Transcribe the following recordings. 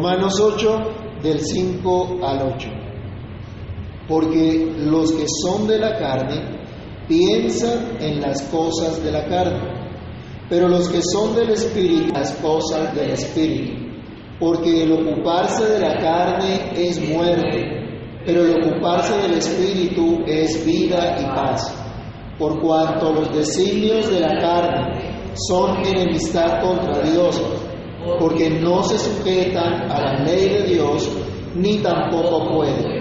Romanos 8, del 5 al 8. Porque los que son de la carne piensan en las cosas de la carne, pero los que son del Espíritu, las cosas del Espíritu. Porque el ocuparse de la carne es muerte, pero el ocuparse del Espíritu es vida y paz. Por cuanto los designios de la carne son enemistad contra Dios, porque no se sujetan a la ley de Dios, ni tampoco pueden.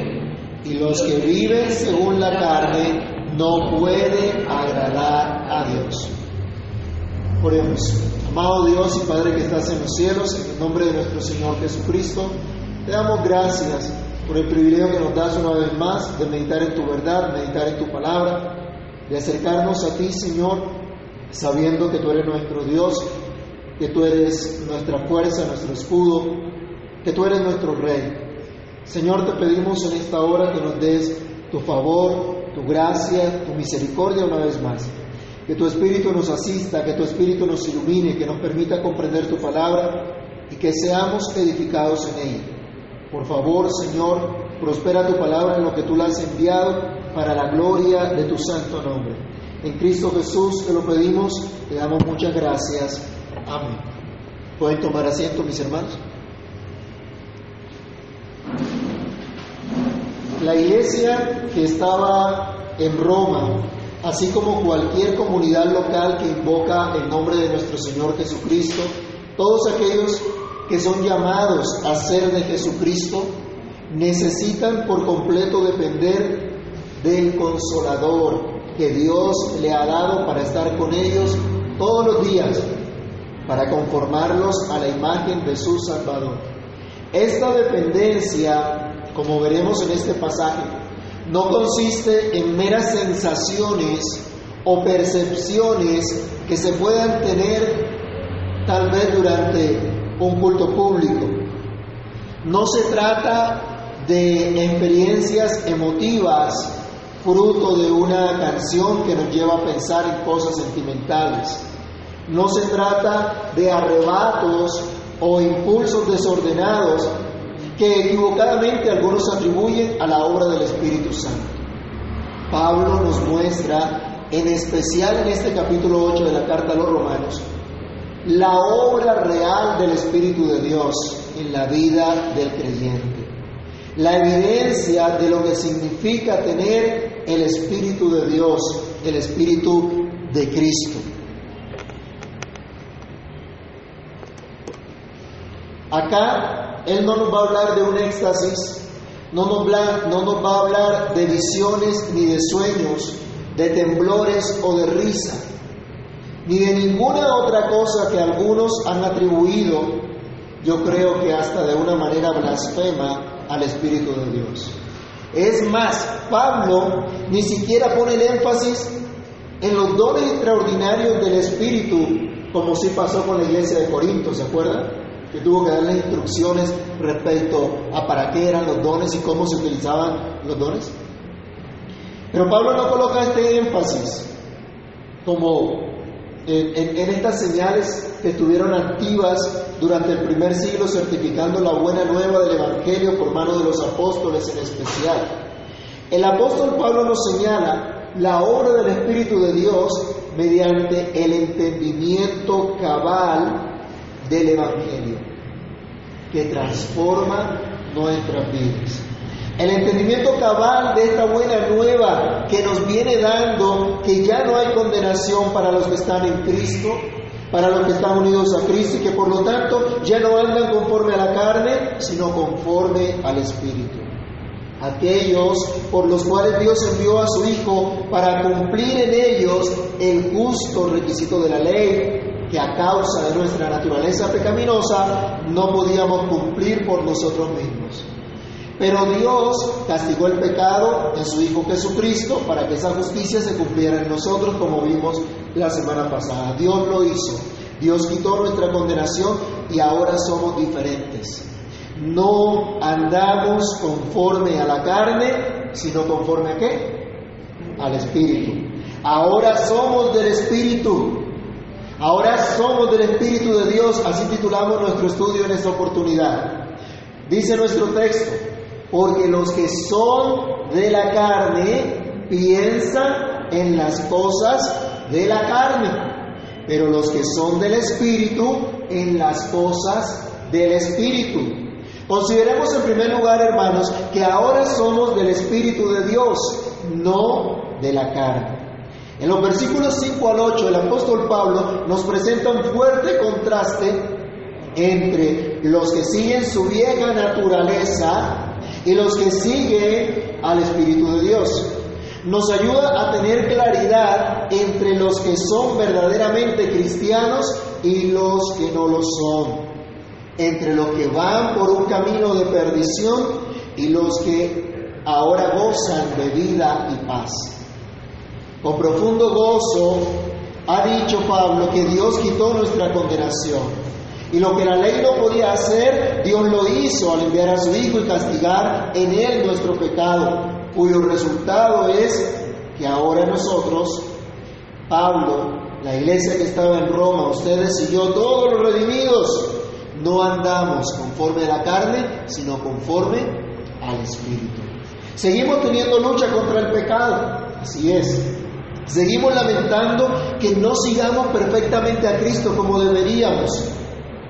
Y los que viven según la carne no pueden agradar a Dios. Oremos. Amado Dios y Padre que estás en los cielos, en el nombre de nuestro Señor Jesucristo, te damos gracias por el privilegio que nos das una vez más de meditar en tu verdad, meditar en tu palabra, de acercarnos a ti, Señor, sabiendo que tú eres nuestro Dios, que tú eres nuestra fuerza, nuestro escudo, que tú eres nuestro Rey. Señor, te pedimos en esta hora que nos des tu favor, tu gracia, tu misericordia una vez más. Que tu Espíritu nos asista, que tu Espíritu nos ilumine, que nos permita comprender tu palabra y que seamos edificados en ella. Por favor, Señor, prospera tu palabra en lo que tú la has enviado para la gloria de tu santo nombre. En Cristo Jesús te lo pedimos, te damos muchas gracias. Amén. ¿Pueden tomar asiento, mis hermanos? La iglesia que estaba en Roma, así como cualquier comunidad local que invoca el nombre de nuestro Señor Jesucristo, todos aquellos que son llamados a ser de Jesucristo, necesitan por completo depender del consolador que Dios le ha dado para estar con ellos todos los días, para conformarlos a la imagen de su Salvador. Esta dependencia como veremos en este pasaje, no consiste en meras sensaciones o percepciones que se puedan tener tal vez durante un culto público. No se trata de experiencias emotivas fruto de una canción que nos lleva a pensar en cosas sentimentales. No se trata de arrebatos o impulsos desordenados que equivocadamente algunos atribuyen a la obra del Espíritu Santo. Pablo nos muestra, en especial en este capítulo 8 de la carta a los romanos, la obra real del Espíritu de Dios en la vida del creyente. La evidencia de lo que significa tener el Espíritu de Dios, el Espíritu de Cristo. Acá Él no nos va a hablar de un éxtasis, no nos, va, a hablar de visiones ni de sueños, de temblores o de risa, ni de ninguna otra cosa que algunos han atribuido, yo creo que hasta de una manera blasfema, al Espíritu de Dios. Es más, Pablo ni siquiera pone el énfasis en los dones extraordinarios del Espíritu, como sí pasó con la iglesia de Corinto, ¿se acuerdan? Que tuvo que darle instrucciones respecto a para qué eran los dones y cómo se utilizaban los dones. Pero Pablo no coloca este énfasis como en, en, estas señales que estuvieron activas durante el primer siglo certificando la buena nueva del Evangelio por mano de los apóstoles en especial. El apóstol Pablo nos señala la obra del Espíritu de Dios mediante el entendimiento cabal del Evangelio, que transforma nuestras vidas. El entendimiento cabal de esta buena nueva que nos viene dando que ya no hay condenación para los que están en Cristo, para los que están unidos a Cristo y que por lo tanto ya no andan conforme a la carne, sino conforme al Espíritu. Aquellos por los cuales Dios envió a su Hijo para cumplir en ellos el justo requisito de la ley, que a causa de nuestra naturaleza pecaminosa no podíamos cumplir por nosotros mismos. Pero Dios castigó el pecado en su Hijo Jesucristo para que esa justicia se cumpliera en nosotros como vimos la semana pasada. Dios lo hizo. Dios quitó nuestra condenación y ahora somos diferentes. No andamos conforme a la carne, sino conforme a qué? Al Espíritu. Ahora somos del Espíritu. Ahora somos del Espíritu de Dios, así titulamos nuestro estudio en esta oportunidad. Dice nuestro texto, porque los que son de la carne piensan en las cosas de la carne, pero los que son del Espíritu en las cosas del Espíritu. Consideremos en primer lugar, hermanos, que ahora somos del Espíritu de Dios, no de la carne. En los versículos 5 al 8, el apóstol Pablo nos presenta un fuerte contraste entre los que siguen su vieja naturaleza y los que siguen al Espíritu de Dios. Nos ayuda a tener claridad entre los que son verdaderamente cristianos y los que no lo son. Entre los que van por un camino de perdición y los que ahora gozan de vida y paz. Con profundo gozo ha dicho Pablo que Dios quitó nuestra condenación. Y lo que la ley no podía hacer, Dios lo hizo al enviar a su Hijo y castigar en él nuestro pecado, cuyo resultado es que ahora nosotros, Pablo, la iglesia que estaba en Roma, ustedes y yo, todos los redimidos, no andamos conforme a la carne, sino conforme al Espíritu. Seguimos teniendo lucha contra el pecado, así es, Seguimos lamentando que no sigamos perfectamente a Cristo como deberíamos,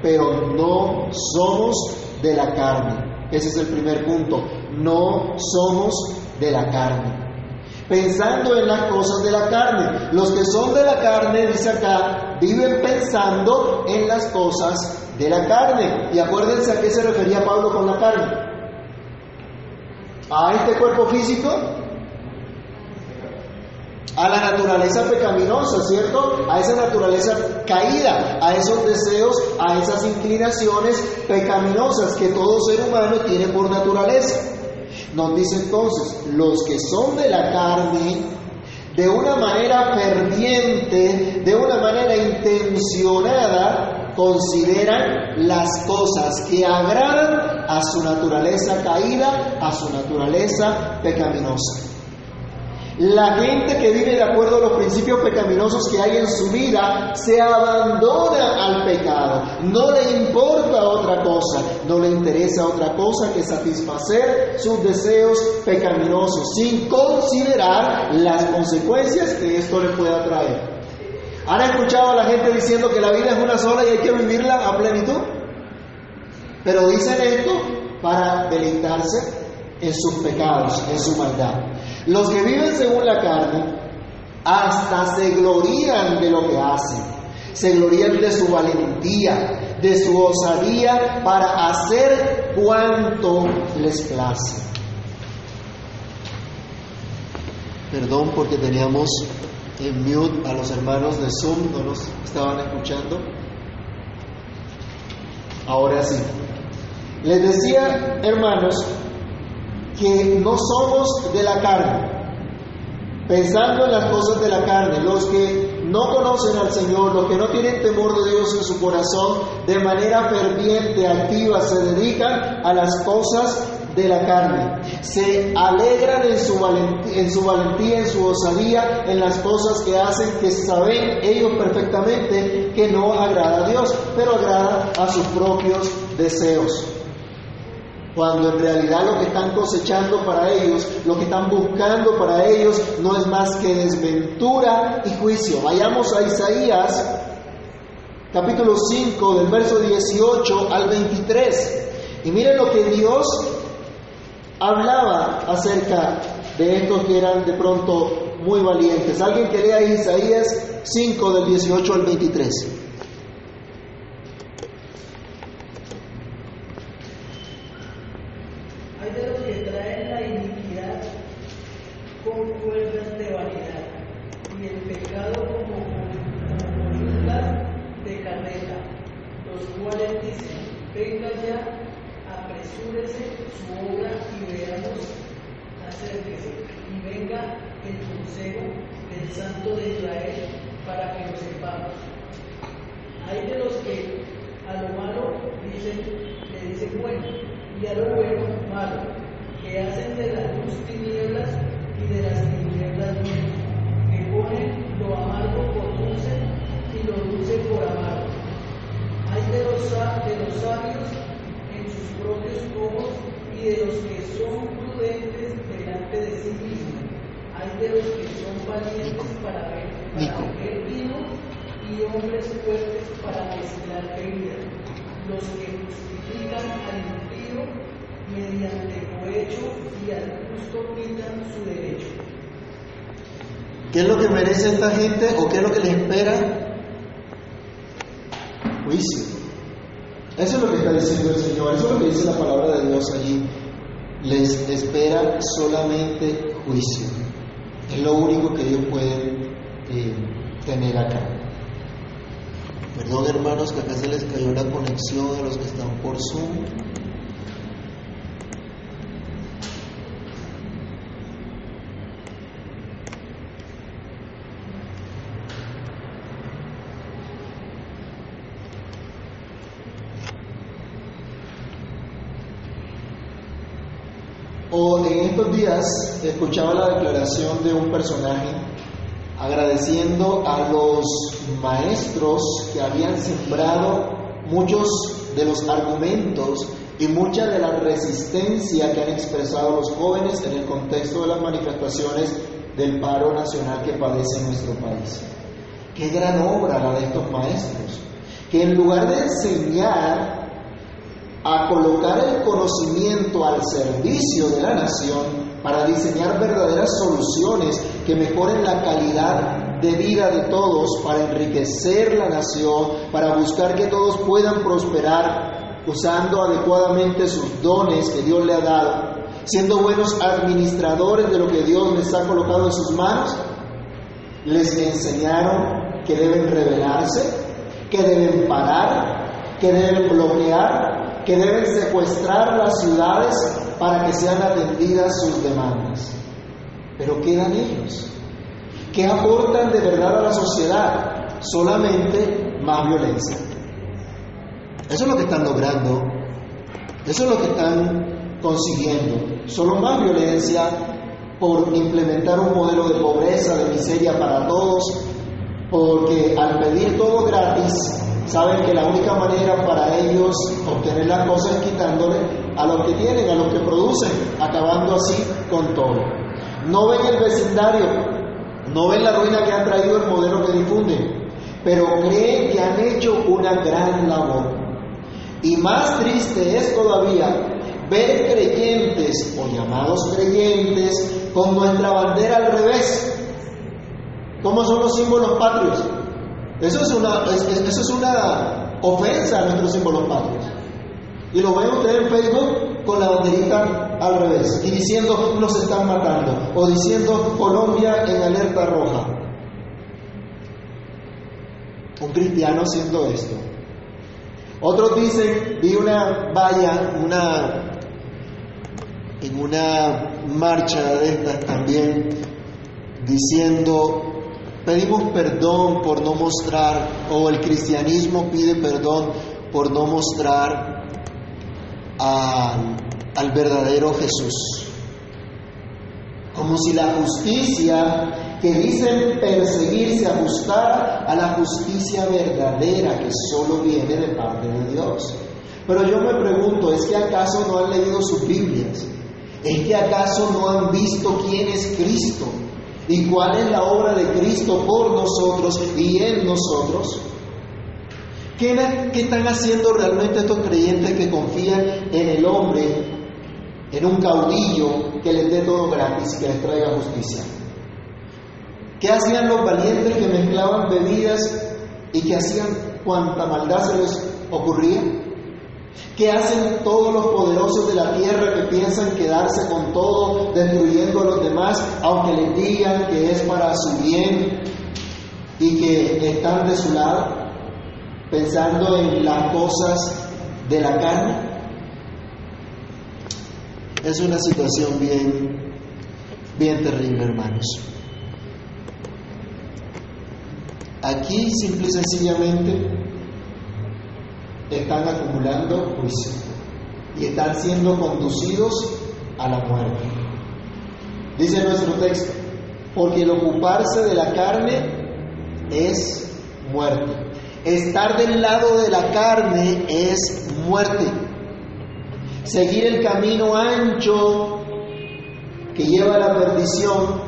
pero no somos de la carne. Ese es el primer punto. No somos de la carne. Pensando en las cosas de la carne. Los que son de la carne, dice acá, viven pensando en las cosas de la carne. Y acuérdense a qué se refería Pablo con la carne. A este cuerpo físico a la naturaleza pecaminosa, ¿cierto? A esa naturaleza caída, a esos deseos, a esas inclinaciones pecaminosas que todo ser humano tiene por naturaleza. Nos dice entonces, los que son de la carne, de una manera ferviente, de una manera intencionada, consideran las cosas que agradan a su naturaleza caída, a su naturaleza pecaminosa. La gente que vive de acuerdo a los principios pecaminosos que hay en su vida se abandona al pecado. No le importa otra cosa, no le interesa otra cosa que satisfacer sus deseos pecaminosos sin considerar las consecuencias que esto le pueda traer. ¿Han escuchado a la gente diciendo que la vida es una sola y hay que vivirla a plenitud? Pero dicen esto para deleitarse en sus pecados, en su maldad. Los que viven según la carne hasta se glorían de lo que hacen, se glorían de su valentía, de su osadía para hacer cuanto les place. Perdón porque teníamos en mute a los hermanos de Zoom, no nos estaban escuchando. Ahora sí. Les decía, hermanos, que no somos de la carne, pensando en las cosas de la carne, los que no conocen al Señor, los que no tienen temor de Dios en su corazón, de manera ferviente, activa, se dedican a las cosas de la carne. Se alegran en su, valentía, en su en su osadía, en las cosas que hacen, que saben ellos perfectamente que no agrada a Dios, pero agrada a sus propios deseos cuando en realidad lo que están cosechando para ellos, lo que están buscando para ellos, no es más que desventura y juicio. Vayamos a Isaías, capítulo 5, del verso 18 al 23, y miren lo que Dios hablaba acerca de estos que eran de pronto muy valientes. Alguien que lea Isaías 5, del 18 al 23. Esta gente o qué es lo que les espera? Juicio. Eso es lo que está diciendo el Señor, eso es lo que dice la palabra de Dios allí. Les espera solamente juicio. Es lo único que ellos pueden eh, tener acá. Perdón hermanos que acá se les cayó la conexión a los que están por Zoom. O en estos días escuchaba la declaración de un personaje agradeciendo a los maestros que habían sembrado muchos de los argumentos y mucha de la resistencia que han expresado los jóvenes en el contexto de las manifestaciones del paro nacional que padece nuestro país. Qué gran obra la de estos maestros, que en lugar de enseñar a colocar el conocimiento al servicio de la nación para diseñar verdaderas soluciones que mejoren la calidad de vida de todos, para enriquecer la nación, para buscar que todos puedan prosperar usando adecuadamente sus dones que Dios le ha dado, siendo buenos administradores de lo que Dios les ha colocado en sus manos, les enseñaron que deben rebelarse, que deben parar, que deben bloquear, que deben secuestrar las ciudades para que sean atendidas sus demandas. Pero quedan ellos. ¿Qué aportan de verdad a la sociedad? Solamente más violencia. Eso es lo que están logrando. Eso es lo que están consiguiendo. Solo más violencia por implementar un modelo de pobreza, de miseria para todos, porque al pedir todo gratis, saben que la única manera para ellos obtener las cosas es quitándole a los que tienen, a los que producen, acabando así con todo. No ven el vecindario, no ven la ruina que han traído el modelo que difunden, pero creen que han hecho una gran labor. Y más triste es todavía ver creyentes o llamados creyentes con nuestra bandera al revés. ¿Cómo son los símbolos patrios? Eso es una, eso es una ofensa a nuestros símbolos patrios. Y lo ven ustedes en Facebook con la banderita al revés y diciendo nos están matando o diciendo Colombia en alerta roja. Un cristiano haciendo esto. Otros dicen, vi una valla, una en una marcha de estas también diciendo pedimos perdón por no mostrar o el cristianismo pide perdón por no mostrar al verdadero Jesús. Como si la justicia que dicen perseguir se ajustara a la justicia verdadera que solo viene de parte de Dios. Pero yo me pregunto, ¿es que acaso no han leído sus Biblias? ¿Es que acaso no han visto quién es Cristo? ¿Y cuál es la obra de Cristo por nosotros y en nosotros? ¿Qué, están haciendo realmente estos creyentes que confían en el hombre, en un caudillo que les dé todo gratis y que les traiga justicia? ¿Qué hacían los valientes que mezclaban bebidas y que hacían cuanta maldad se les ocurría? ¿Qué hacen todos los poderosos de la tierra que piensan quedarse con todo, destruyendo a los demás, aunque les digan que es para su bien y que están de su lado, pensando en las cosas de la carne? Es una situación bien, bien terrible, hermanos. Aquí, simple y sencillamente, están acumulando juicio y están siendo conducidos a la muerte. Dice nuestro texto, porque el ocuparse de la carne es muerte. Estar del lado de la carne es muerte. seguir el camino ancho que lleva a la perdición,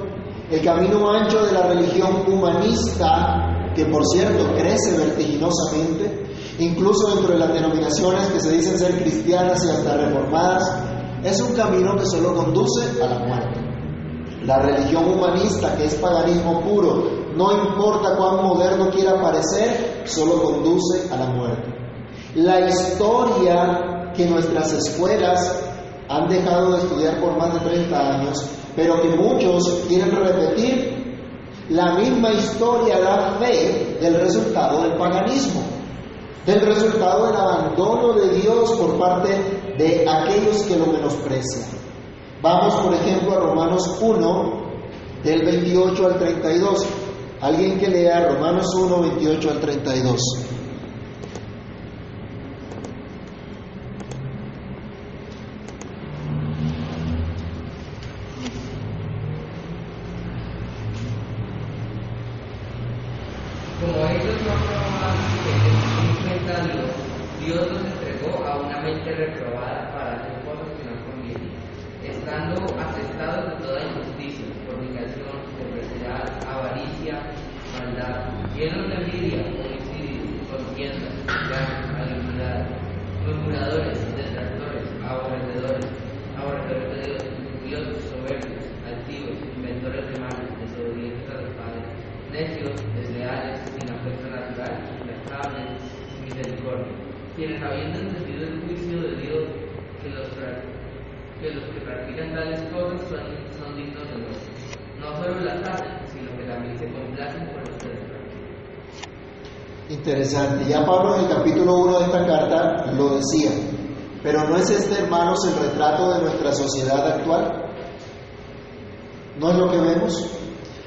el camino ancho de la religión humanista, que por cierto crece vertiginosamente, incluso dentro de las denominaciones que se dicen ser cristianas y hasta reformadas, es un camino que solo conduce a la muerte. La religión humanista, que es paganismo puro, no importa cuán moderno quiera parecer, solo conduce a la muerte. La historia que nuestras escuelas han dejado de estudiar por más de 30 años, pero que muchos quieren repetir, la misma historia da fe del resultado del paganismo, del resultado del abandono de Dios por parte de aquellos que lo menosprecian. Vamos, por ejemplo, a Romanos 1, del 28 al 32. Alguien que lea Romanos 1, 28 al 32. Como ellos no probaban que en cuenta Dios, Dios los entregó a una mente reprobada para hacer cosas que no convienen, estando atestados de toda injusticia, fornicación, perversidad, avaricia, maldad, llenos de envidia, homicidios, contiendas, llagas, malignidad, murmuradores, detractores, aborrecedores, aborrecedores de Dios, curiosos, soberbios, altivos, inventores de males, desobedientes a los padres, necios, desleales, sin afecto natural, implacables, sin misericordia, quienes habiendo entendido el juicio de Dios que los, pra- que los que practican tales cosas son, son dignos de muerte. No solo las hacen, sino que también se complacen por los que las practican. Interesante. Ya Pablo en el capítulo 1 de esta carta lo decía. Pero ¿no es este, hermanos, el retrato de nuestra sociedad actual? ¿No es lo que vemos?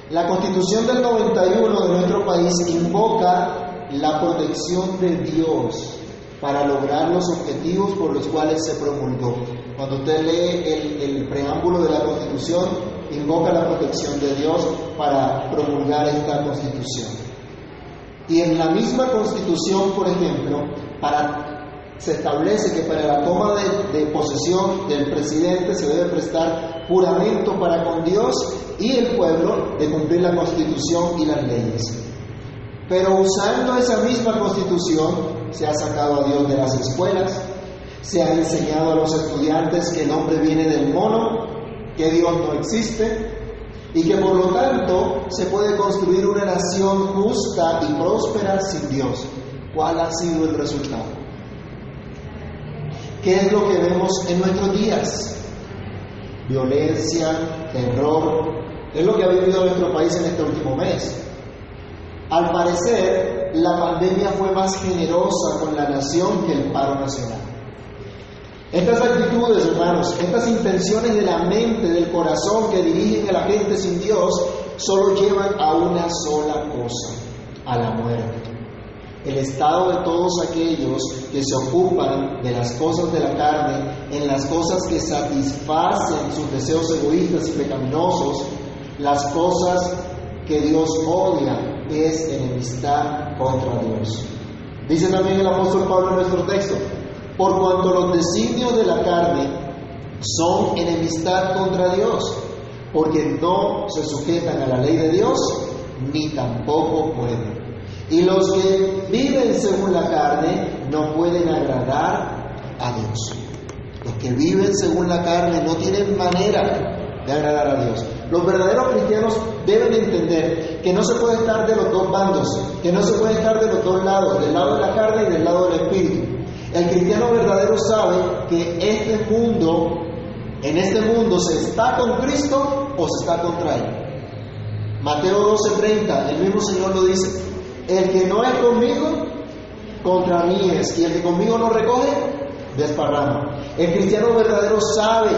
La constitución del 91 de nuestro país invoca la protección de Dios para lograr los objetivos por los cuales se promulgó. Cuando usted lee el, el preámbulo de la constitución, invoca la protección de Dios para promulgar esta constitución. Y en la misma constitución, por ejemplo, para, se establece que para la toma de, de posesión del presidente se debe prestar juramento para con Dios y el pueblo de cumplir la constitución y las leyes. Pero usando esa misma constitución se ha sacado a Dios de las escuelas, se ha enseñado a los estudiantes que el hombre viene del mono, que Dios no existe, y que por lo tanto se puede construir una nación justa y próspera sin Dios. ¿Cuál ha sido el resultado? ¿Qué es lo que vemos en nuestros días? Violencia, terror, es lo que ha vivido nuestro país en este último mes. Al parecer, la pandemia fue más generosa con la nación que el paro nacional. Estas actitudes, hermanos, estas intenciones de la mente, del corazón que dirigen a la gente sin Dios, solo llevan a una sola cosa, a la muerte. El estado de todos aquellos que se ocupan de las cosas de la carne, en las cosas que satisfacen sus deseos egoístas y pecaminosos, las cosas que Dios odia, es enemistad contra Dios. Dice también el apóstol Pablo en nuestro texto, por cuanto los designios de la carne son enemistad contra Dios, porque no se sujetan a la ley de Dios, ni tampoco pueden. Y los que viven según la carne no pueden agradar a Dios. Los que viven según la carne no tienen manera de agradar a Dios. Los verdaderos cristianos deben entender que no se puede estar de los dos bandos, que no se puede estar de los dos lados, del lado de la carne y del lado del espíritu. El cristiano verdadero sabe que este mundo, en este mundo se está con Cristo o se está contra Él. Mateo 12:30, el mismo Señor lo dice, el que no es conmigo, contra mí es, y el que conmigo no recoge, desparrama. El cristiano verdadero sabe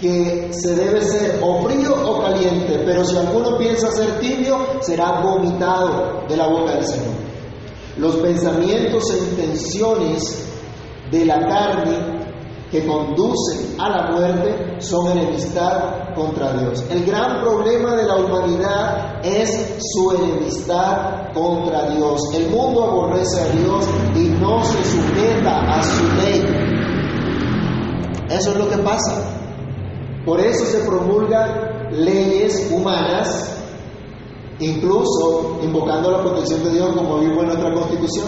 que se debe ser o frío o caliente, pero si alguno piensa ser tibio, será vomitado de la boca del Señor. Los pensamientos e intenciones de la carne que conducen a la muerte son enemistad contra Dios. El gran problema de la humanidad es su enemistad contra Dios. El mundo aborrece a Dios y no se sujeta a su ley. Eso es lo que pasa. Por eso se promulgan leyes humanas, incluso invocando la protección de Dios como vivo en nuestra constitución.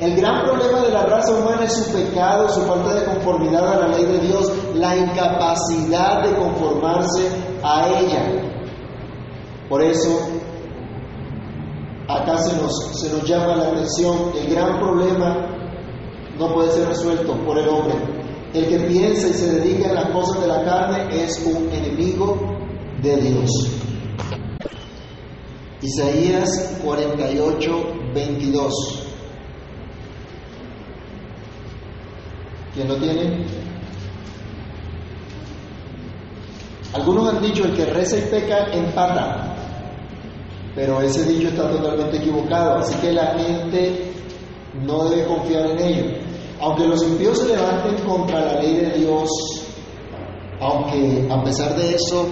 El gran problema de la raza humana es su pecado, su falta de conformidad a la ley de Dios, la incapacidad de conformarse a ella. Por eso, acá se nos, se nos llama la atención, el gran problema no puede ser resuelto por el hombre. El que piensa y se dedica a las cosas de la carne es un enemigo de Dios. Isaías 48, 22. ¿Quién lo tiene? Algunos han dicho el que reza y peca empata, pero ese dicho está totalmente equivocado, así que la gente no debe confiar en ello. Aunque los impíos se levanten contra la ley de Dios, aunque a pesar de eso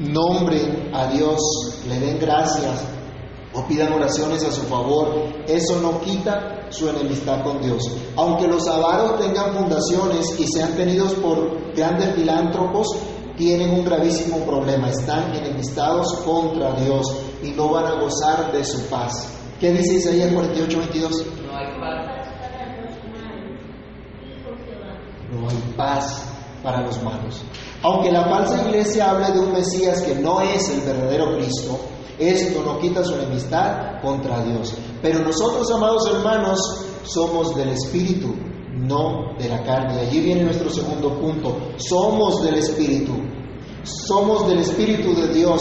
nombren a Dios, le den gracias o pidan oraciones a su favor, eso no quita su enemistad con Dios. Aunque los avaros tengan fundaciones y sean tenidos por grandes filántropos, tienen un gravísimo problema, están enemistados contra Dios y no van a gozar de su paz. ¿Qué dice Isaías 48, 22? No hay paz. No hay paz para los malos. Aunque la falsa iglesia hable de un Mesías que no es el verdadero Cristo, esto no quita su enemistad contra Dios. Pero nosotros, amados hermanos, somos del Espíritu, no de la carne. Y allí viene nuestro segundo punto. Somos del Espíritu. Somos del Espíritu de Dios.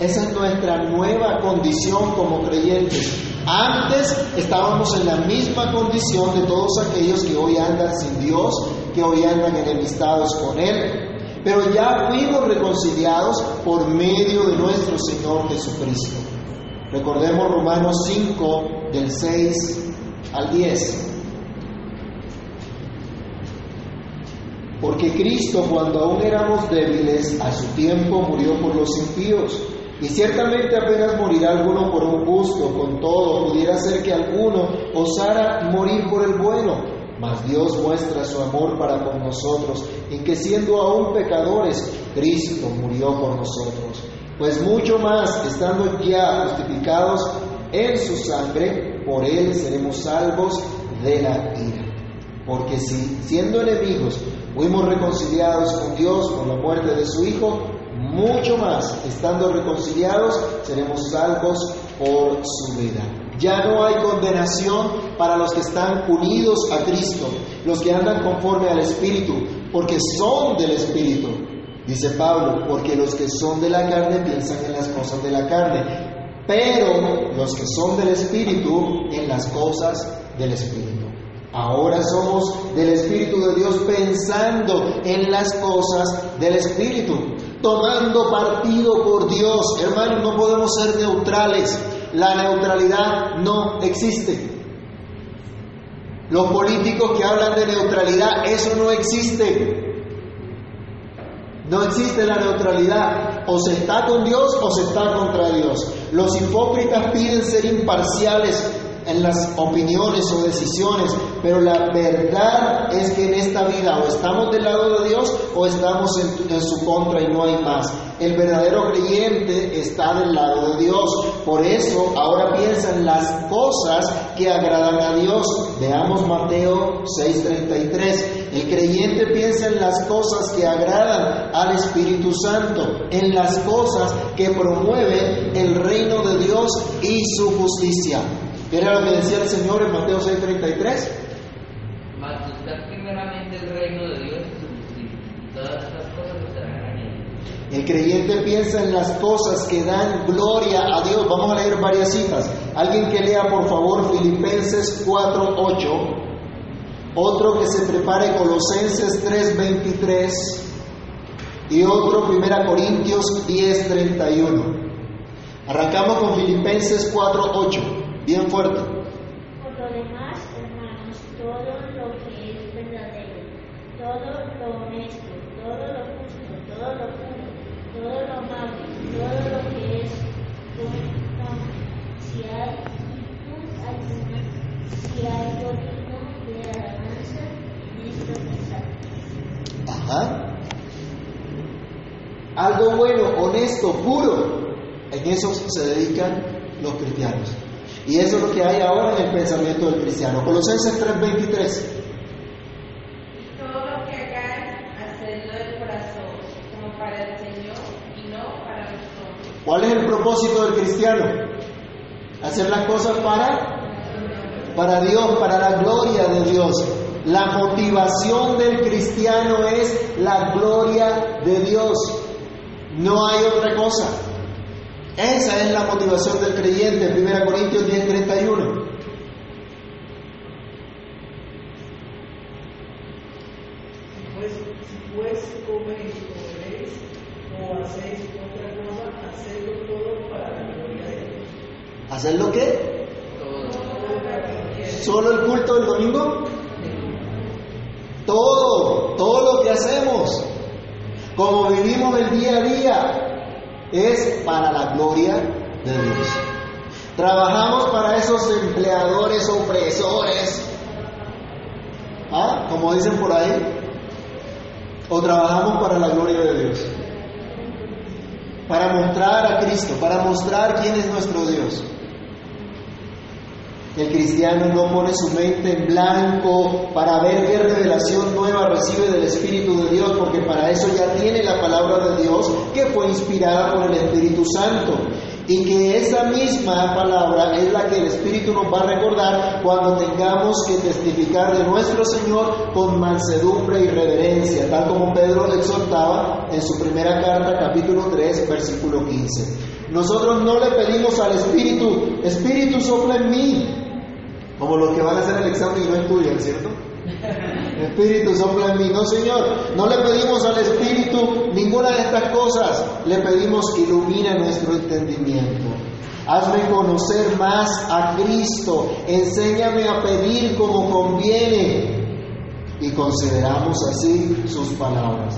Esa es nuestra nueva condición como creyentes. Antes estábamos en la misma condición de todos aquellos que hoy andan sin Dios, que hoy andan enemistados con Él, pero ya fuimos reconciliados por medio de nuestro Señor Jesucristo. Recordemos Romanos 5 del 6 al 10. Porque Cristo, cuando aún éramos débiles, a su tiempo murió por los impíos. Y ciertamente apenas morirá alguno por un gusto, con todo, pudiera ser que alguno osara morir por el bueno. Mas Dios muestra su amor para con nosotros, en que siendo aún pecadores, Cristo murió por nosotros. Pues mucho más, estando ya justificados en su sangre, por él seremos salvos de la ira. Porque si, siendo enemigos, fuimos reconciliados con Dios por la muerte de su Hijo, mucho más, estando reconciliados, seremos salvos por su vida. Ya no hay condenación para los que están unidos a Cristo, los que andan conforme al Espíritu, porque son del Espíritu. Dice Pablo, porque los que son de la carne piensan en las cosas de la carne, pero los que son del Espíritu en las cosas del Espíritu. Ahora somos del Espíritu de Dios pensando en las cosas del Espíritu, tomando partido por Dios. Hermanos, no podemos ser neutrales. La neutralidad no existe. Los políticos que hablan de neutralidad, eso no existe. No existe la neutralidad. O se está con Dios o se está contra Dios. Los hipócritas piden ser imparciales en las opiniones o decisiones, pero la verdad es que en esta vida o estamos del lado de Dios o estamos en, su contra y no hay más. El verdadero creyente está del lado de Dios. Por eso ahora piensa en las cosas que agradan a Dios. Veamos Mateo 6:33. El creyente piensa en las cosas que agradan al Espíritu Santo, en las cosas que promueven el reino de Dios y su justicia. Era lo que decía el Señor en Mateo 6:33. Mas buscar primeramente el reino de Dios y su justicia. Todas estas cosas os serán añadidas. El creyente piensa en las cosas que dan gloria a Dios. Vamos a leer varias citas. Alguien que lea por favor Filipenses 4:8. Otro que se prepare Colosenses 3:23. Y otro 1 Corintios 10:31. Arrancamos con Filipenses 4:8. Bien fuerte. Por lo demás, hermanos, todo lo que es verdadero, todo lo honesto, todo lo justo, todo lo puro, todo lo amable, todo lo que es bueno, si hay virtud alguna, si hay digno de alabanza, en esto pensad. ¿Ah? Algo bueno, honesto, puro. En eso se dedican los cristianos. Y eso es lo que hay ahora en el pensamiento del cristiano. Colosenses 3:23. Todo lo que hagáis, hacedlo de corazón, como para el Señor y no para los hombres. ¿Cuál es el propósito del cristiano? Hacer las cosas para para Dios, para la gloria de Dios. La motivación del cristiano es la gloria de Dios. No hay otra cosa. Esa es la motivación del creyente, 1 Corintios 10:31. Pues, si pues coméis o bebéis o hacéis otra cosa, hacedlo todo para la gloria de Dios. ¿Hacer lo qué? Todo. ¿Solo el culto del domingo? Todo, todo lo que hacemos, como vivimos el día a día, es para la gloria de Dios. Trabajamos para esos empleadores opresores, ¿ah? Como dicen por ahí, o trabajamos para la gloria de Dios, para mostrar a Cristo, para mostrar quién es nuestro Dios. El cristiano no pone su mente en blanco para ver qué revelación nueva recibe del Espíritu de Dios, porque para eso ya tiene la palabra de Dios que fue inspirada por el Espíritu Santo. Y que esa misma palabra es la que el Espíritu nos va a recordar cuando tengamos que testificar de nuestro Señor con mansedumbre y reverencia, tal como Pedro le exhortaba en su primera carta, capítulo 3, versículo 15. Nosotros no le pedimos al Espíritu, Espíritu sopla en mí, como los que van a hacer el examen y no estudian, ¿cierto? Espíritu sopla en mí. No, Señor, no le pedimos al Espíritu ninguna de estas cosas. Le pedimos ilumine nuestro entendimiento. Hazme conocer más a Cristo. Enséñame a pedir como conviene. Y consideramos así sus palabras.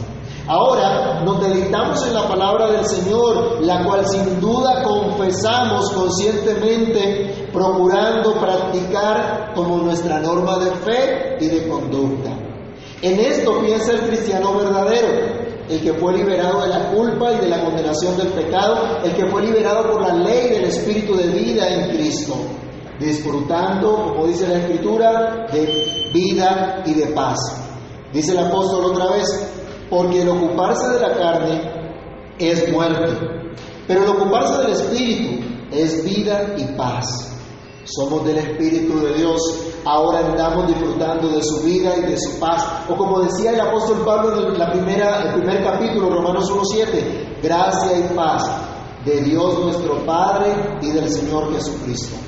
Ahora nos deleitamos en la palabra del Señor, la cual sin duda confesamos conscientemente, procurando practicar como nuestra norma de fe y de conducta. En esto piensa el cristiano verdadero, el que fue liberado de la culpa y de la condenación del pecado, el que fue liberado por la ley del Espíritu de vida en Cristo, disfrutando, como dice la Escritura, de vida y de paz. Dice el apóstol otra vez, porque el ocuparse de la carne es muerte, pero el ocuparse del Espíritu es vida y paz. Somos del Espíritu de Dios, ahora andamos disfrutando de su vida y de su paz. O como decía el apóstol Pablo en la primera, el primer capítulo, Romanos 1.7, gracia y paz de Dios nuestro Padre y del Señor Jesucristo.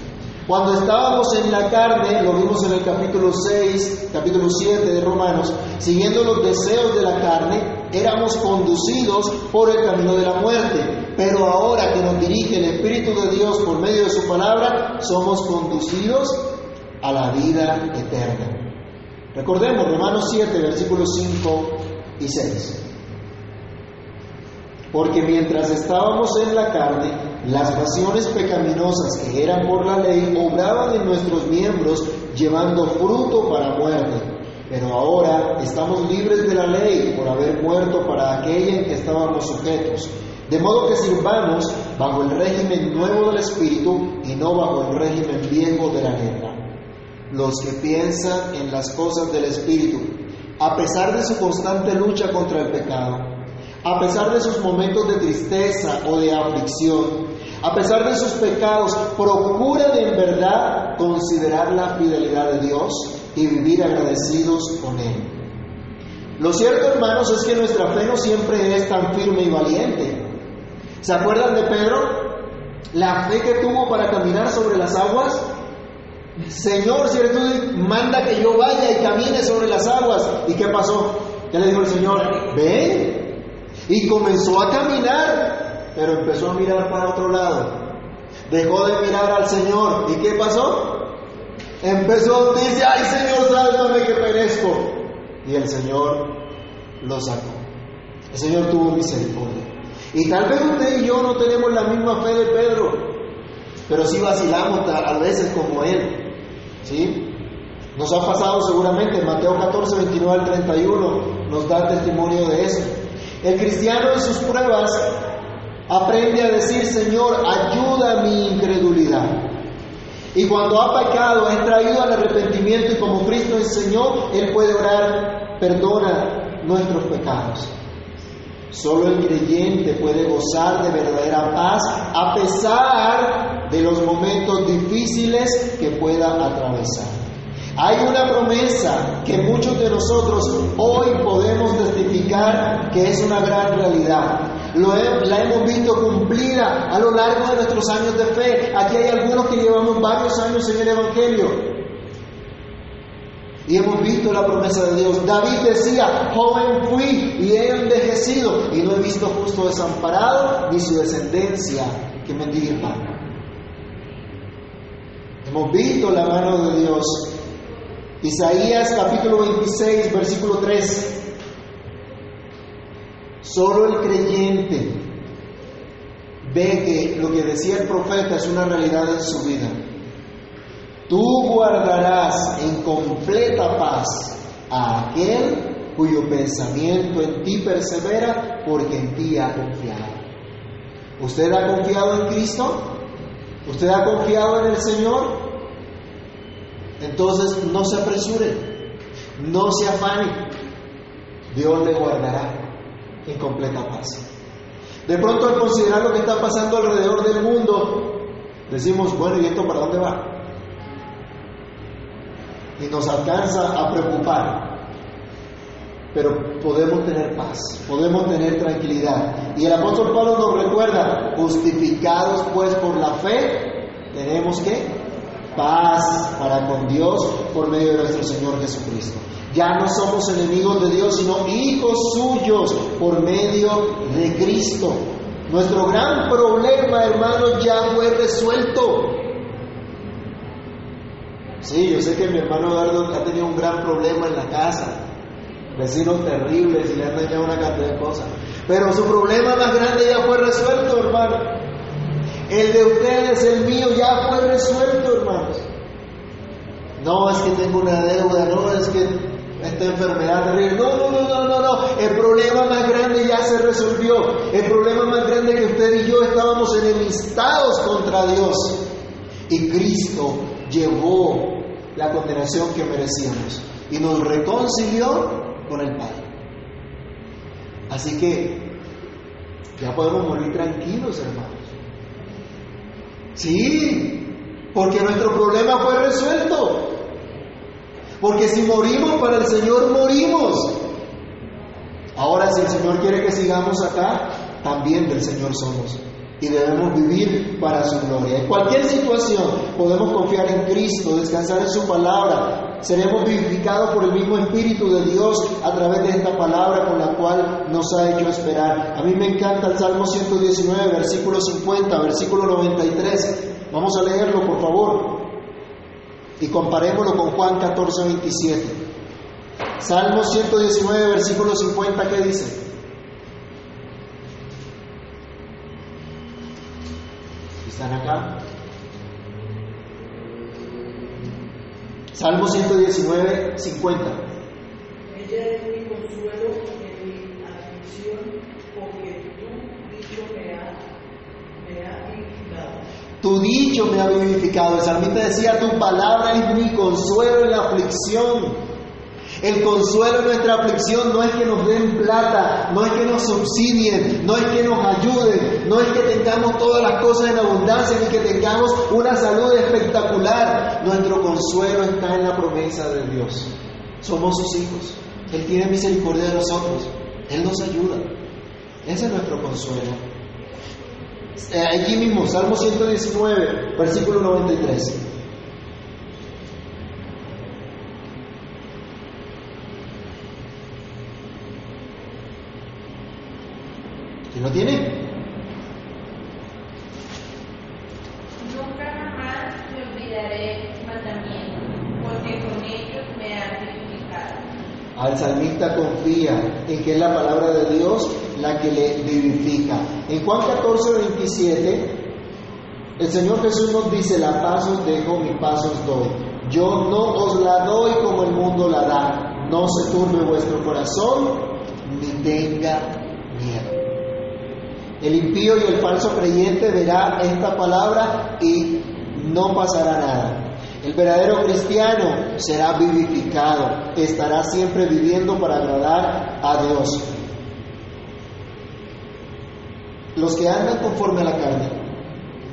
Cuando estábamos en la carne, lo vimos en el capítulo 6, capítulo 7 de Romanos, siguiendo los deseos de la carne, éramos conducidos por el camino de la muerte. Pero ahora que nos dirige el Espíritu de Dios por medio de su palabra, somos conducidos a la vida eterna. Recordemos Romanos 7, versículos 5 y 6. Porque mientras estábamos en la carne, las pasiones pecaminosas que eran por la ley obraban en nuestros miembros llevando fruto para muerte. Pero ahora estamos libres de la ley por haber muerto para aquella en que estábamos sujetos. De modo que sirvamos bajo el régimen nuevo del Espíritu y no bajo el régimen viejo de la letra. Los que piensan en las cosas del Espíritu, a pesar de su constante lucha contra el pecado, a pesar de sus momentos de tristeza o de aflicción, a pesar de sus pecados, procuran en verdad considerar la fidelidad de Dios y vivir agradecidos con Él. Lo cierto, hermanos, es que nuestra fe no siempre es tan firme y valiente. ¿Se acuerdan de Pedro? La fe que tuvo para caminar sobre las aguas. Señor, si eres tú, manda que yo vaya y camine sobre las aguas. ¿Y qué pasó? Ya le dijo el Señor, ven. Y comenzó a caminar, pero empezó a mirar para otro lado. Dejó de mirar al Señor. ¿Y qué pasó? Empezó, dice, ay Señor, sálvame que perezco. Y el Señor lo sacó. El Señor tuvo misericordia. Y tal vez usted y yo no tenemos la misma fe de Pedro, pero sí vacilamos a veces como él. ¿Sí? Nos ha pasado seguramente en Mateo 14, 29 al 31. nos da testimonio de eso. El cristiano en sus pruebas aprende a decir, Señor, ayuda mi incredulidad. Y cuando ha pecado, ha traído al arrepentimiento y como Cristo enseñó, Él puede orar, perdona nuestros pecados. Solo el creyente puede gozar de verdadera paz a pesar de los momentos difíciles que pueda atravesar. Hay una promesa que muchos de nosotros hoy podemos testificar que es una gran realidad. Lo la hemos visto cumplida a lo largo de nuestros años de fe. Aquí hay algunos que llevamos varios años en el Evangelio. Y hemos visto la promesa de Dios. David decía, joven fui y he envejecido y no he visto justo desamparado ni su descendencia que mendigue pan. Hemos visto la mano de Dios. Isaías capítulo 26, versículo 3. Solo el creyente ve que lo que decía el profeta es una realidad en su vida. Tú guardarás en completa paz a aquel cuyo pensamiento en ti persevera porque en ti ha confiado. ¿Usted ha confiado en Cristo? ¿Usted ha confiado en el Señor? Entonces no se apresure, no se afane. Dios le guardará en completa paz. De pronto al considerar lo que está pasando alrededor del mundo, decimos, bueno, ¿y esto para dónde va? Y nos alcanza a preocupar. Pero podemos tener paz, podemos tener tranquilidad. Y el apóstol Pablo nos recuerda, justificados pues por la fe, tenemos que paz para con Dios por medio de nuestro Señor Jesucristo. Ya no somos enemigos de Dios, sino hijos suyos por medio de Cristo. Nuestro gran problema, hermanos, ya fue resuelto. Sí, yo sé que mi hermano Eduardo ha tenido un gran problema en la casa. Vecinos terribles y le han dañado una cantidad de cosas. Pero su problema más grande ya fue resuelto, hermano. El de ustedes, el mío, ya fue resuelto, hermanos. No es que tengo una deuda, no es que esta enfermedad terrible. No, no, no, no, no, no. El problema más grande ya se resolvió. El problema más grande que usted y yo estábamos enemistados contra Dios. Y Cristo llevó la condenación que merecíamos y nos reconcilió con el Padre. Así que ya podemos morir tranquilos, hermanos. Sí, porque nuestro problema fue resuelto. Porque si morimos para el Señor, morimos. Ahora, si el Señor quiere que sigamos acá, también del Señor somos. Y debemos vivir para su gloria. En cualquier situación podemos confiar en Cristo, descansar en su palabra. Seremos vivificados por el mismo Espíritu de Dios a través de esta palabra con la cual nos ha hecho esperar. A mí me encanta el Salmo 119, versículo 50, versículo 93. Vamos a leerlo, por favor. Y comparémoslo con Juan 14, 27. Salmo 119, versículo 50, ¿qué dice? ¿Están acá? Salmo 119, 50. Ella es mi consuelo en mi aflicción, porque tú, dicho, me ha, me ha vivificado. Tu dicho me ha vivificado. El salmista decía, tu palabra es mi consuelo en la aflicción. El consuelo en nuestra aflicción no es que nos den plata, no es que nos subsidien, no es que nos ayuden, no es que tengamos todas las cosas en abundancia ni que tengamos una salud espectacular. Nuestro consuelo está en la promesa de Dios. Somos sus hijos. Él tiene misericordia de nosotros. Él nos ayuda. Ese es nuestro consuelo. Eh, allí mismo, Salmo 119, versículo 93. ¿Quién lo tiene? Nunca jamás te olvidaré tus mandamientos, porque con ellos me has vivificado. Al salmista confía en que es la palabra de Dios la que le vivifica. En Juan 14, 27, el Señor Jesús nos dice, la paz os dejo, mi paz os doy. Yo no os la doy como el mundo la da. no se turbe vuestro corazón, ni tenga. El impío y el falso creyente verá esta palabra y no pasará nada. El verdadero cristiano será vivificado, estará siempre viviendo para agradar a Dios. Los que andan conforme a la carne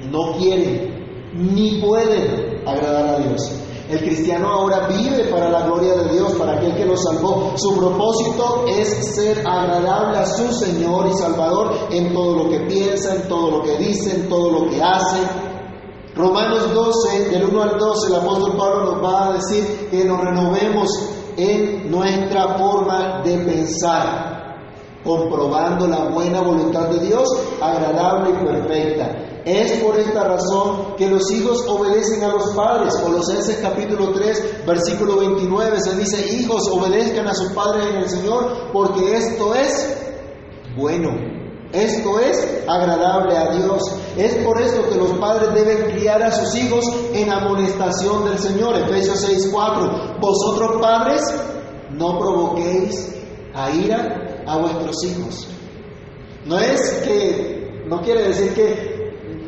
no quieren ni pueden agradar a Dios. El cristiano ahora vive para la gloria de Dios, para aquel que lo salvó. Su propósito es ser agradable a su Señor y Salvador en todo lo que piensa, en todo lo que dice, en todo lo que hace. Romanos 12, del 1 al 12, el apóstol Pablo nos va a decir que nos renovemos en nuestra forma de pensar, comprobando la buena voluntad de Dios, agradable y perfecta. Es por esta razón que los hijos obedecen a los padres. Colosenses capítulo 3, versículo 29 se dice, hijos obedezcan a sus padres en el Señor, porque esto es bueno. Esto es agradable a Dios. Es por esto que los padres deben criar a sus hijos en amonestación del Señor. Efesios 6, 4. Vosotros padres, no provoquéis a ira a vuestros hijos. No es que, no quiere decir que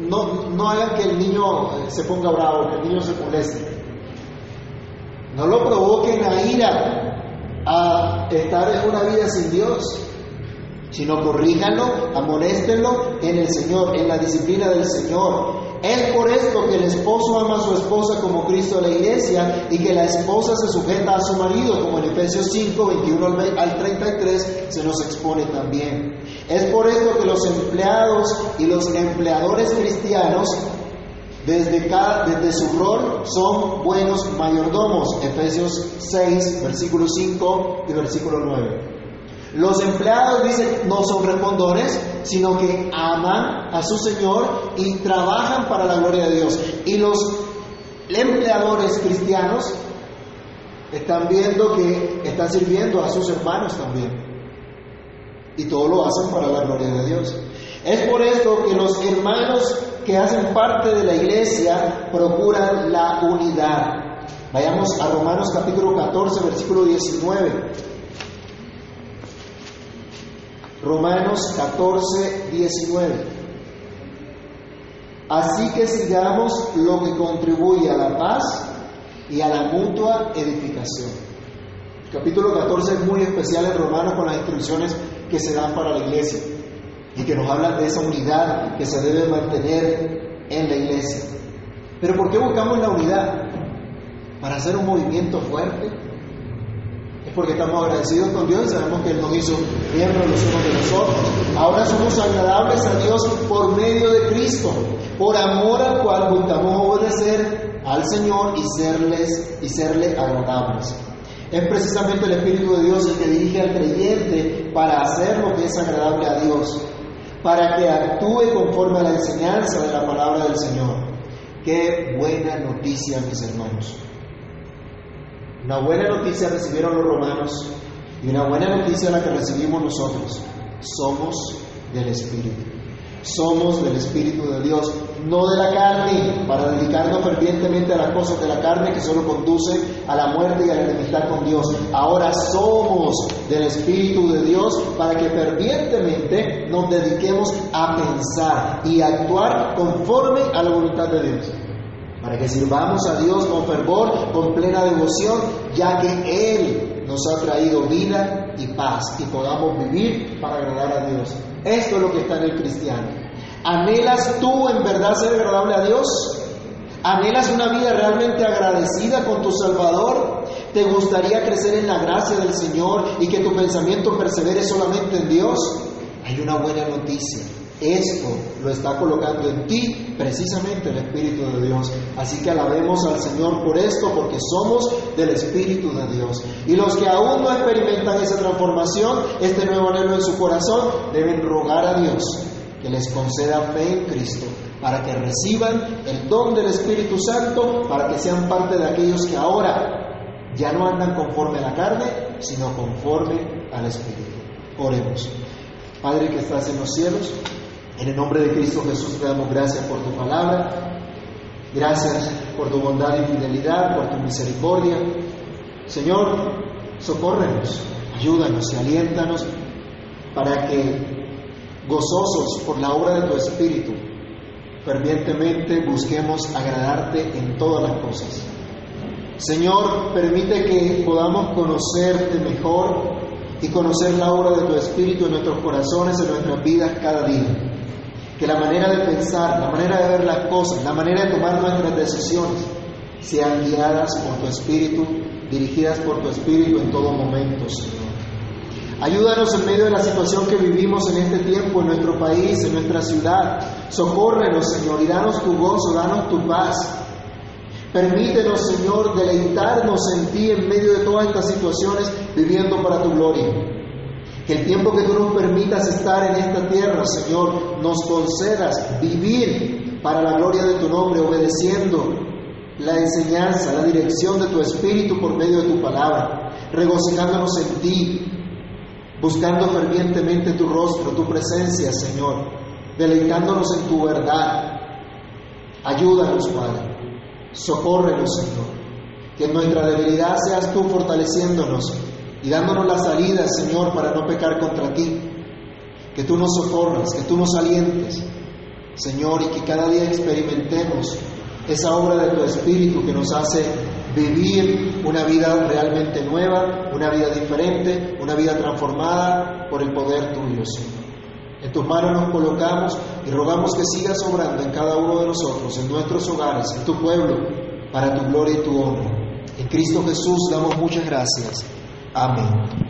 no, no hagan que el niño se ponga bravo, que el niño se moleste. No lo provoquen a ira, a estar en una vida sin Dios, sino corríjanlo, amonéstenlo en el Señor, en la disciplina del Señor. Es por esto que el esposo ama a su esposa como Cristo a la iglesia y que la esposa se sujeta a su marido, como en Efesios 5, 21 al 33 se nos expone también. Es por esto que los empleados y los empleadores cristianos desde, cada, desde su rol son buenos mayordomos. Efesios 6, versículo 5 y versículo 9. Los empleados, dicen, no son respondores, sino que aman a su Señor y trabajan para la gloria de Dios. Y los empleadores cristianos están viendo que están sirviendo a sus hermanos también. Y todo lo hacen para la gloria de Dios. Es por esto que los hermanos que hacen parte de la iglesia procuran la unidad. Vayamos a Romanos capítulo 14, versículo 19. Romanos 14, 19. Así que sigamos lo que contribuye a la paz y a la mutua edificación. Capítulo 14 es muy especial en Romanos con las instrucciones que se dan para la iglesia y que nos hablan de esa unidad que se debe mantener en la iglesia. Pero ¿por qué buscamos la unidad? ¿Para hacer un movimiento fuerte? Porque estamos agradecidos con Dios y sabemos que Él nos hizo miembros los unos de los otros. Ahora somos agradables a Dios por medio de Cristo, por amor al cual buscamos obedecer al Señor y, serles, y serle agradables. Es precisamente el Espíritu de Dios el que dirige al creyente para hacer lo que es agradable a Dios, para que actúe conforme a la enseñanza de la palabra del Señor. Qué buena noticia, mis hermanos. Una buena noticia recibieron los romanos y una buena noticia la que recibimos nosotros. Somos del Espíritu. Somos del Espíritu de Dios, no de la carne, para dedicarnos fervientemente a las cosas de la carne que solo conducen a la muerte y a la enemistad con Dios. Ahora somos del Espíritu de Dios para que fervientemente nos dediquemos a pensar y actuar conforme a la voluntad de Dios para que sirvamos a Dios con fervor, con plena devoción, ya que Él nos ha traído vida y paz y podamos vivir para agradar a Dios. Esto es lo que está en el cristiano. ¿Anhelas tú en verdad ser agradable a Dios? ¿Anhelas una vida realmente agradecida con tu Salvador? ¿Te gustaría crecer en la gracia del Señor y que tu pensamiento persevere solamente en Dios? Hay una buena noticia. Esto lo está colocando en ti precisamente el Espíritu de Dios. Así que alabemos al Señor por esto, porque somos del Espíritu de Dios. Y los que aún no experimentan esa transformación, este nuevo anhelo en su corazón, deben rogar a Dios que les conceda fe en Cristo, para que reciban el don del Espíritu Santo, para que sean parte de aquellos que ahora ya no andan conforme a la carne, sino conforme al Espíritu. Oremos. Padre que estás en los cielos, en el nombre de Cristo Jesús te damos gracias por tu palabra, gracias por tu bondad y fidelidad, por tu misericordia. Señor, Socórrenos, ayúdanos y aliéntanos para que, gozosos por la obra de tu Espíritu, fervientemente busquemos agradarte en todas las cosas. Señor, permite que podamos conocerte mejor y conocer la obra de tu Espíritu en nuestros corazones, en nuestras vidas cada día. Que la manera de pensar, la manera de ver las cosas, la manera de tomar nuestras decisiones sean guiadas por tu Espíritu, dirigidas por tu Espíritu en todo momento, Señor. Ayúdanos en medio de la situación que vivimos en este tiempo, en nuestro país, en nuestra ciudad. Socórrenos, Señor, y danos tu gozo, danos tu paz. Permítenos, Señor, deleitarnos en ti en medio de todas estas situaciones, viviendo para tu gloria. Que el tiempo que tú nos permitas estar en esta tierra, Señor, nos concedas vivir para la gloria de tu nombre, obedeciendo la enseñanza, la dirección de tu Espíritu por medio de tu palabra, regocijándonos en ti, buscando fervientemente tu rostro, tu presencia, Señor, deleitándonos en tu verdad. Ayúdanos, Padre. Socórrenos, Señor. Que en nuestra debilidad seas tú fortaleciéndonos y dándonos la salida, Señor, para no pecar contra ti. Que tú nos socorras, que tú nos alientes, Señor, y que cada día experimentemos esa obra de tu Espíritu que nos hace vivir una vida realmente nueva, una vida diferente, una vida transformada por el poder tuyo, Señor. En tus manos nos colocamos y rogamos que sigas obrando en cada uno de nosotros, en nuestros hogares, en tu pueblo, para tu gloria y tu honra. En Cristo Jesús damos muchas gracias. Amén.